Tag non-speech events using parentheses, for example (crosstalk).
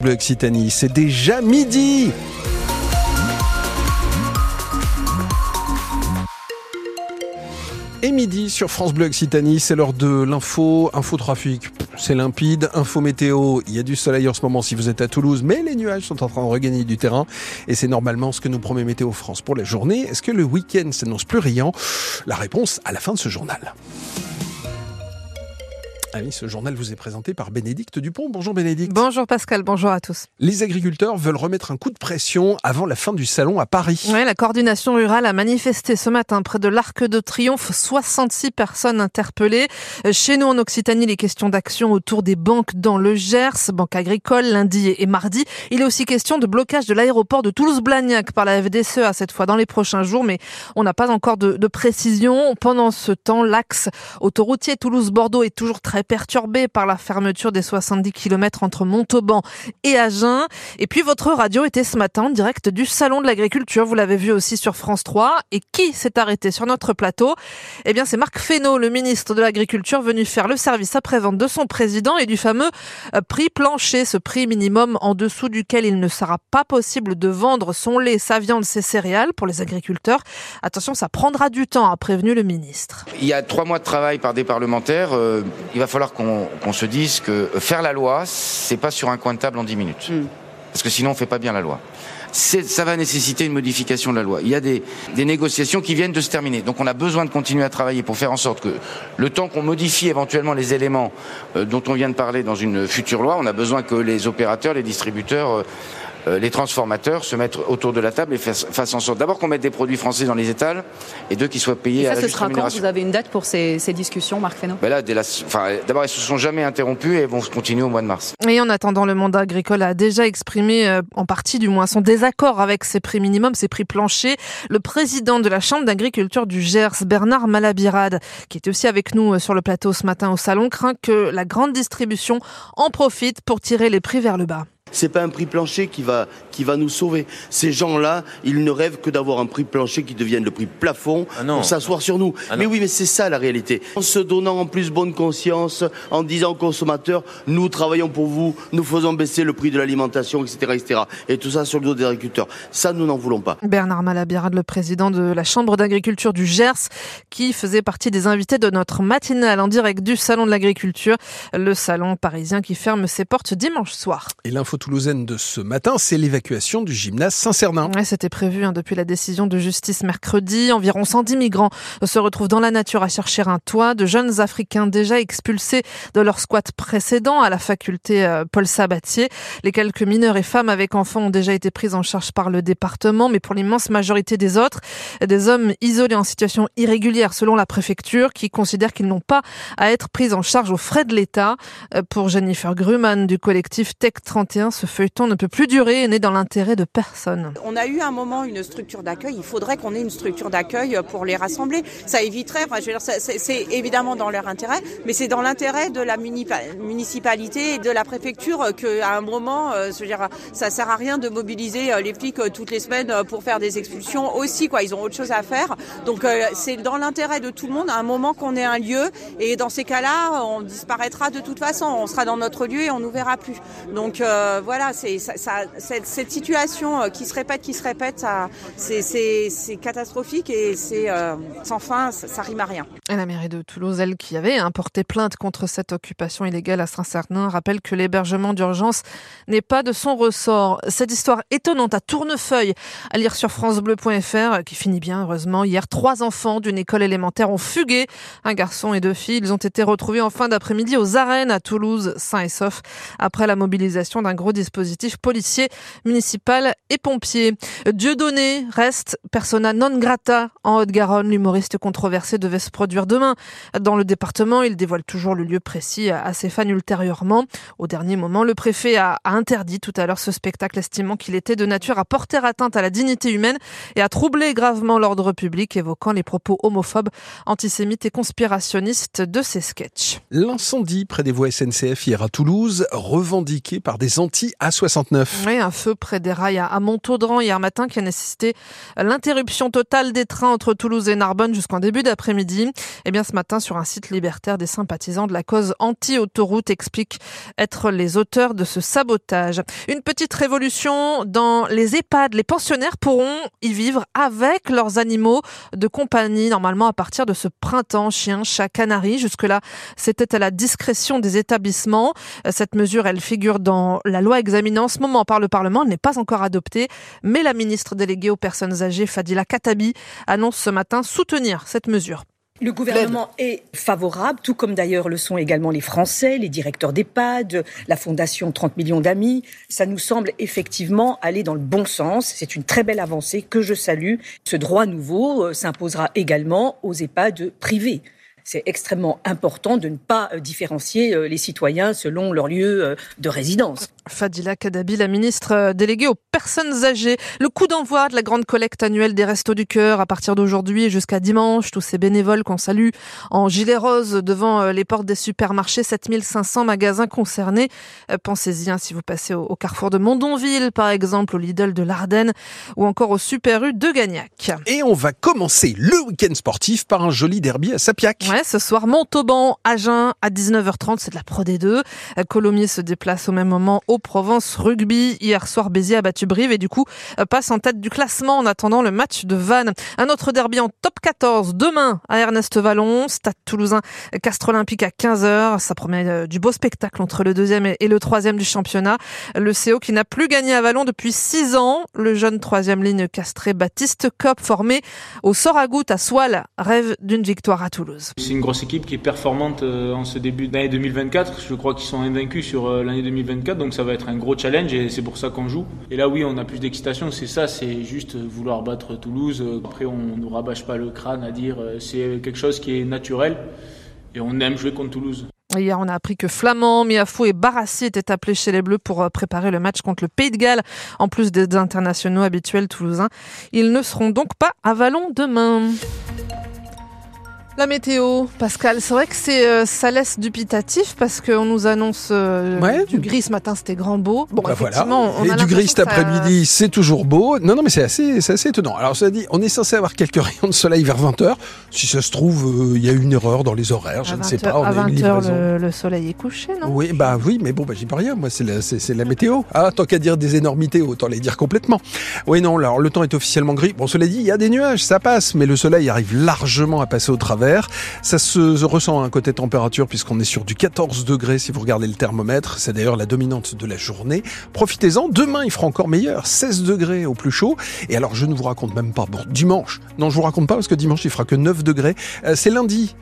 Bleu Occitanie, c'est déjà midi. Et midi sur France Bleu Occitanie, c'est l'heure de l'info, infotrafic, c'est limpide, info météo, il y a du soleil en ce moment si vous êtes à Toulouse, mais les nuages sont en train de regagner du terrain. Et c'est normalement ce que nous promet Météo France pour la journée. Est-ce que le week-end s'annonce plus riant? La réponse à la fin de ce journal. Ah oui, ce journal vous est présenté par Bénédicte Dupont. Bonjour Bénédicte. Bonjour Pascal, bonjour à tous. Les agriculteurs veulent remettre un coup de pression avant la fin du salon à Paris. Ouais, la coordination rurale a manifesté ce matin près de l'Arc de Triomphe, 66 personnes interpellées. Chez nous en Occitanie, les questions d'action autour des banques dans le Gers, banque agricole, lundi et mardi. Il est aussi question de blocage de l'aéroport de Toulouse-Blagnac par la FDSEA cette fois dans les prochains jours, mais on n'a pas encore de, de précision. Pendant ce temps, l'axe autoroutier Toulouse-Bordeaux est toujours très perturbé par la fermeture des 70 km entre Montauban et Agen. Et puis votre radio était ce matin en direct du Salon de l'Agriculture. Vous l'avez vu aussi sur France 3. Et qui s'est arrêté sur notre plateau? Eh bien, c'est Marc Fesneau, le ministre de l'Agriculture, venu faire le service après-vente de son président et du fameux euh, prix plancher, ce prix minimum en dessous duquel il ne sera pas possible de vendre son lait, sa viande, ses céréales pour les agriculteurs. Attention, ça prendra du temps, a prévenu le ministre. Il y a trois mois de travail par des parlementaires. Euh, il va falloir qu'on qu se dise que faire la loi, c'est pas sur un coin de table en 10 minutes. Mm. Parce que sinon, on fait pas bien la loi. Ça va nécessiter une modification de la loi. Il y a des, des, négociations qui viennent de se terminer. Donc on a besoin de continuer à travailler pour faire en sorte que le temps qu'on modifie éventuellement les éléments euh, dont on vient de parler dans une future loi, on a besoin que les opérateurs, les distributeurs euh, les transformateurs se mettent autour de la table et fassent en sorte d'abord qu'on mette des produits français dans les étals et deux qui soient payés et ça, à la ce sera quand Vous avez une date pour ces, ces discussions, Marc Fesneau? Ben là, enfin, D'abord, elles se sont jamais interrompues et vont se continuer au mois de mars. Et en attendant, le monde agricole a déjà exprimé, euh, en partie du moins, son désaccord avec ces prix minimums, ces prix planchers. Le président de la Chambre d'agriculture du Gers, Bernard Malabirade, qui était aussi avec nous euh, sur le plateau ce matin au salon, craint que la grande distribution en profite pour tirer les prix vers le bas. C'est pas un prix plancher qui va, qui va nous sauver. Ces gens-là, ils ne rêvent que d'avoir un prix plancher qui devienne le prix plafond ah pour s'asseoir sur nous. Ah mais oui, mais c'est ça la réalité. En se donnant en plus bonne conscience, en disant aux consommateurs, nous travaillons pour vous, nous faisons baisser le prix de l'alimentation, etc., etc. Et tout ça sur le dos des agriculteurs. Ça, nous n'en voulons pas. Bernard Malabirade, le président de la Chambre d'agriculture du Gers, qui faisait partie des invités de notre matinale en direct du Salon de l'agriculture, le salon parisien qui ferme ses portes dimanche soir. Et l'info toulousaine de ce matin, c'est l'évacuation du gymnase Saint-Cernin. Ouais, C'était prévu hein, depuis la décision de justice mercredi. Environ 110 migrants se retrouvent dans la nature à chercher un toit. De jeunes Africains déjà expulsés de leur squat précédent à la faculté euh, Paul Sabatier. Les quelques mineurs et femmes avec enfants ont déjà été pris en charge par le département, mais pour l'immense majorité des autres, des hommes isolés en situation irrégulière selon la préfecture qui considèrent qu'ils n'ont pas à être pris en charge aux frais de l'État. Euh, pour Jennifer Gruman du collectif Tech 31, ce feuilleton ne peut plus durer et n'est dans l'intérêt de personne. On a eu un moment une structure d'accueil, il faudrait qu'on ait une structure d'accueil pour les rassembler. Ça éviterait, enfin, c'est évidemment dans leur intérêt, mais c'est dans l'intérêt de la municipalité et de la préfecture qu'à un moment, euh, je veux dire, ça sert à rien de mobiliser euh, les flics euh, toutes les semaines pour faire des expulsions aussi, quoi. Ils ont autre chose à faire. Donc c'est dans l'intérêt de tout le monde à un moment qu'on ait un lieu et dans ces cas-là, on disparaîtra de toute façon. On sera dans notre lieu et on nous verra plus. Donc voilà, ça, ça, cette, situation euh, qui se répète, qui se répète, c'est catastrophique et c'est euh, sans fin, ça, ça, rime à rien. La mairie de Toulouse, elle qui avait hein, porté plainte contre cette occupation illégale à Saint-Cernin, rappelle que l'hébergement d'urgence n'est pas de son ressort. Cette histoire étonnante à Tournefeuille, à lire sur francebleu.fr, qui finit bien heureusement. Hier, trois enfants d'une école élémentaire ont fugué. Un garçon et deux filles. Ils ont été retrouvés en fin d'après-midi aux arènes à Toulouse, sains et saufs, après la mobilisation d'un gros dispositif policier, municipal et pompier. Dieudonné reste persona non grata en Haute-Garonne. L'humoriste controversé devait se produire demain dans le département. Il dévoile toujours le lieu précis à ses fans ultérieurement. Au dernier moment, le préfet a interdit tout à l'heure ce spectacle, estimant qu'il était de nature à porter atteinte à la dignité humaine et à troubler gravement l'ordre public, évoquant les propos homophobes, antisémites et conspirationnistes de ses sketchs. L'incendie près des voies SNCF hier à Toulouse, revendiqué par des anti parti à 69. Oui, un feu près des rails à Montaudran hier matin qui a nécessité l'interruption totale des trains entre Toulouse et Narbonne jusqu'en début d'après-midi. Et eh bien ce matin, sur un site libertaire, des sympathisants de la cause anti-autoroute expliquent être les auteurs de ce sabotage. Une petite révolution dans les EHPAD. Les pensionnaires pourront y vivre avec leurs animaux de compagnie, normalement à partir de ce printemps, chien, chat, canari. Jusque-là, c'était à la discrétion des établissements. Cette mesure, elle figure dans la loi examinée en ce moment par le Parlement. N'est pas encore adoptée, mais la ministre déléguée aux personnes âgées, Fadila Katabi, annonce ce matin soutenir cette mesure. Le gouvernement est favorable, tout comme d'ailleurs le sont également les Français, les directeurs d'EHPAD, la Fondation 30 millions d'amis. Ça nous semble effectivement aller dans le bon sens. C'est une très belle avancée que je salue. Ce droit nouveau euh, s'imposera également aux EHPAD privés c'est extrêmement important de ne pas euh, différencier euh, les citoyens selon leur lieu de résidence. Fadila Kadabi, la ministre euh, déléguée aux personnes âgées. Le coup d'envoi de la grande collecte annuelle des Restos du Cœur à partir d'aujourd'hui et jusqu'à dimanche. Tous ces bénévoles qu'on salue en gilet rose devant euh, les portes des supermarchés. 7500 magasins concernés. Euh, pensez-y hein, si vous passez au carrefour de Mondonville, par exemple, au Lidl de l'Ardenne ou encore au Super U de Gagnac. Et on va commencer le week-end sportif par un joli derby à Sapiac. Ouais, ce soir, Montauban, Agen à 19h30. C'est de la Pro D2. Colomiers se déplace au même moment au Provence Rugby. Hier soir, Béziers a battu Brive et du coup euh, passe en tête du classement en attendant le match de Vannes. Un autre derby en top 14 demain à Ernest Vallon, Stade Toulousain, Castre Olympique à 15h. Ça promet euh, du beau spectacle entre le deuxième et le troisième du championnat. Le CO qui n'a plus gagné à Vallon depuis 6 ans. Le jeune troisième ligne castré Baptiste Cop formé au Soragout à Soile rêve d'une victoire à Toulouse. C'est une grosse équipe qui est performante euh, en ce début d'année 2024. Je crois qu'ils sont invaincus sur l'année 2024 donc ça va être un gros challenge et c'est pour ça qu'on joue. Et là, oui, on a plus d'excitation, c'est ça, c'est juste vouloir battre Toulouse. Après, on ne rabâche pas le crâne à dire euh, c'est quelque chose qui est naturel et on aime jouer contre Toulouse. Hier, on a appris que Flamand, Miafou et Barassi étaient appelés chez les Bleus pour euh, préparer le match contre le Pays de Galles, en plus des internationaux habituels toulousains. Ils ne seront donc pas à Vallon demain. La météo, Pascal, c'est vrai que c'est euh, ça laisse dubitatif parce qu'on nous annonce euh, du gris ce matin, c'était grand beau. Bon, bah effectivement, on Et du gris cet après-midi, c'est toujours beau. Non, non, mais c'est assez, c'est assez étonnant. Alors, ça dit, on est censé avoir quelques (laughs) rayons de soleil vers 20h. Si ça se trouve, euh, il y a une erreur dans les horaires, je ne sais pas. à 20h, le, soleil est couché, non? Oui, bah oui, mais bon, bah, j'y peux rien. Moi, c'est la, c'est, la météo. Ah, tant qu'à dire des énormités, autant les dire complètement. Oui, non, alors le temps est officiellement gris. Bon, cela dit, il y a des nuages, ça passe, mais le soleil arrive largement à passer au travers. Ça se, ressent à un côté température puisqu'on est sur du 14 degrés si vous regardez le thermomètre. C'est d'ailleurs la dominante de la journée. Profitez-en. Demain, il fera encore meilleur. 16 degrés au plus chaud. Et alors, je ne vous raconte même pas. Bon, dimanche. Non, je vous raconte pas parce que dimanche, il fera que 9 degrés. Euh, c'est lundi